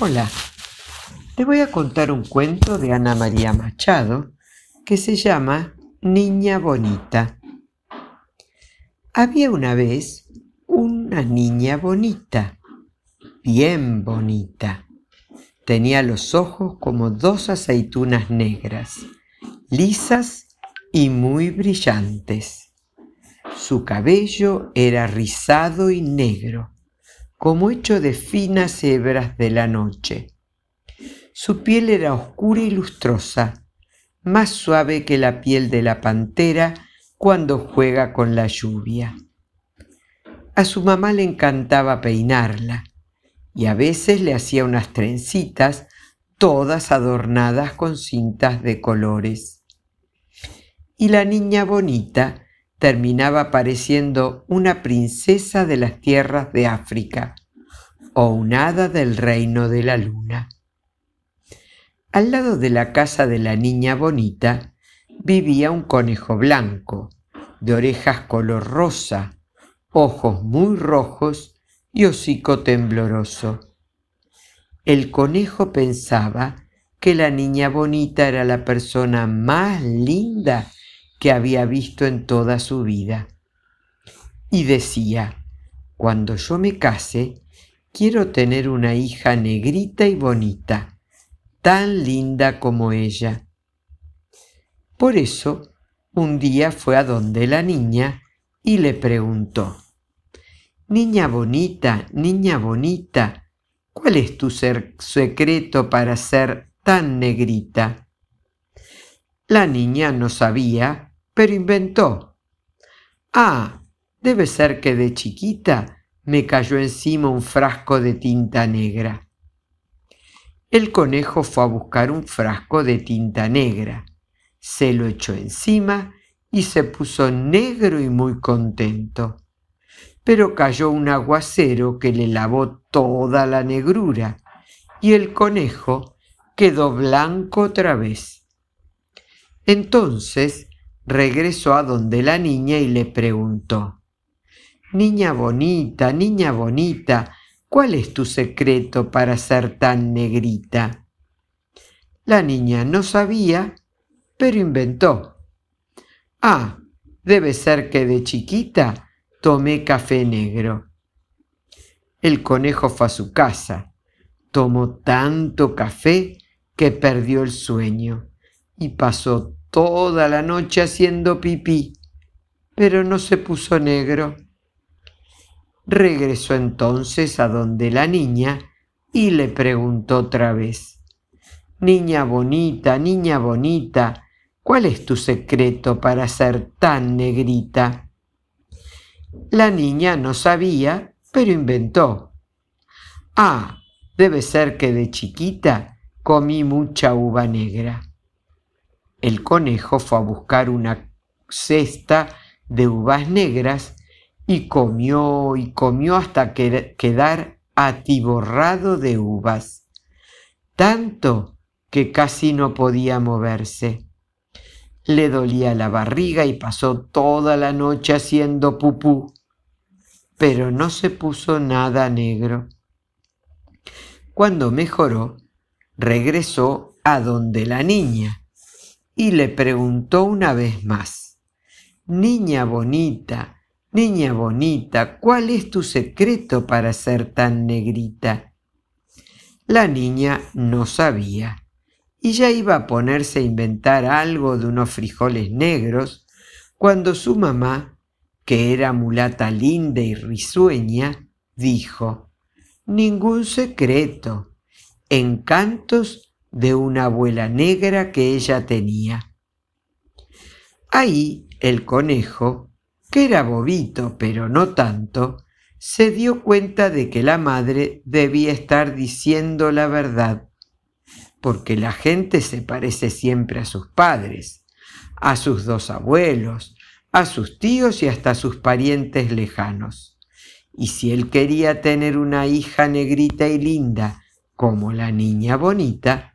Hola, te voy a contar un cuento de Ana María Machado que se llama Niña Bonita. Había una vez una niña bonita, bien bonita. Tenía los ojos como dos aceitunas negras, lisas y muy brillantes. Su cabello era rizado y negro como hecho de finas hebras de la noche. Su piel era oscura y lustrosa, más suave que la piel de la pantera cuando juega con la lluvia. A su mamá le encantaba peinarla y a veces le hacía unas trencitas todas adornadas con cintas de colores. Y la niña bonita terminaba pareciendo una princesa de las tierras de África o un hada del reino de la luna. Al lado de la casa de la niña bonita vivía un conejo blanco, de orejas color rosa, ojos muy rojos y hocico tembloroso. El conejo pensaba que la niña bonita era la persona más linda que había visto en toda su vida. Y decía, cuando yo me case, quiero tener una hija negrita y bonita, tan linda como ella. Por eso, un día fue a donde la niña y le preguntó, Niña bonita, niña bonita, ¿cuál es tu secreto para ser tan negrita? La niña no sabía pero inventó. Ah, debe ser que de chiquita me cayó encima un frasco de tinta negra. El conejo fue a buscar un frasco de tinta negra, se lo echó encima y se puso negro y muy contento. Pero cayó un aguacero que le lavó toda la negrura y el conejo quedó blanco otra vez. Entonces regresó a donde la niña y le preguntó, Niña bonita, niña bonita, ¿cuál es tu secreto para ser tan negrita? La niña no sabía, pero inventó. Ah, debe ser que de chiquita tomé café negro. El conejo fue a su casa, tomó tanto café que perdió el sueño y pasó toda la noche haciendo pipí, pero no se puso negro. Regresó entonces a donde la niña y le preguntó otra vez, Niña bonita, niña bonita, ¿cuál es tu secreto para ser tan negrita? La niña no sabía, pero inventó. Ah, debe ser que de chiquita comí mucha uva negra. El conejo fue a buscar una cesta de uvas negras y comió y comió hasta quedar atiborrado de uvas, tanto que casi no podía moverse. Le dolía la barriga y pasó toda la noche haciendo pupú, pero no se puso nada negro. Cuando mejoró, regresó a donde la niña y le preguntó una vez más, Niña bonita, niña bonita, ¿cuál es tu secreto para ser tan negrita? La niña no sabía y ya iba a ponerse a inventar algo de unos frijoles negros cuando su mamá, que era mulata linda y risueña, dijo, Ningún secreto, encantos de una abuela negra que ella tenía. Ahí el conejo, que era bobito pero no tanto, se dio cuenta de que la madre debía estar diciendo la verdad, porque la gente se parece siempre a sus padres, a sus dos abuelos, a sus tíos y hasta a sus parientes lejanos. Y si él quería tener una hija negrita y linda como la niña bonita,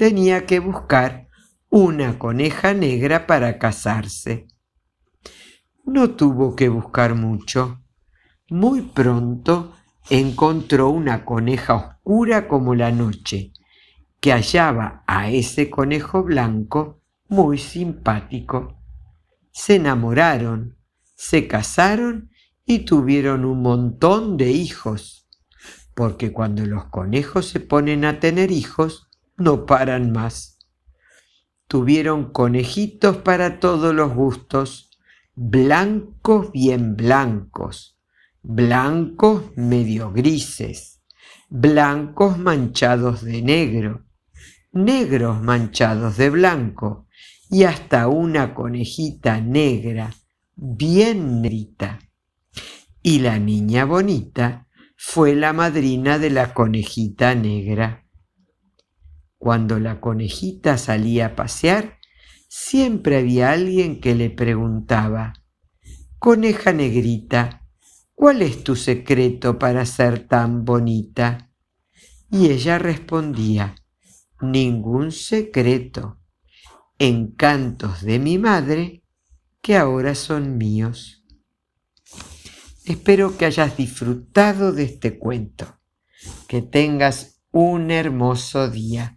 tenía que buscar una coneja negra para casarse. No tuvo que buscar mucho. Muy pronto encontró una coneja oscura como la noche, que hallaba a ese conejo blanco muy simpático. Se enamoraron, se casaron y tuvieron un montón de hijos, porque cuando los conejos se ponen a tener hijos, no paran más. Tuvieron conejitos para todos los gustos, blancos bien blancos, blancos medio grises, blancos manchados de negro, negros manchados de blanco y hasta una conejita negra, bien negrita. Y la niña bonita fue la madrina de la conejita negra. Cuando la conejita salía a pasear, siempre había alguien que le preguntaba, Coneja negrita, ¿Cuál es tu secreto para ser tan bonita? Y ella respondía, ningún secreto, encantos de mi madre que ahora son míos. Espero que hayas disfrutado de este cuento, que tengas un hermoso día,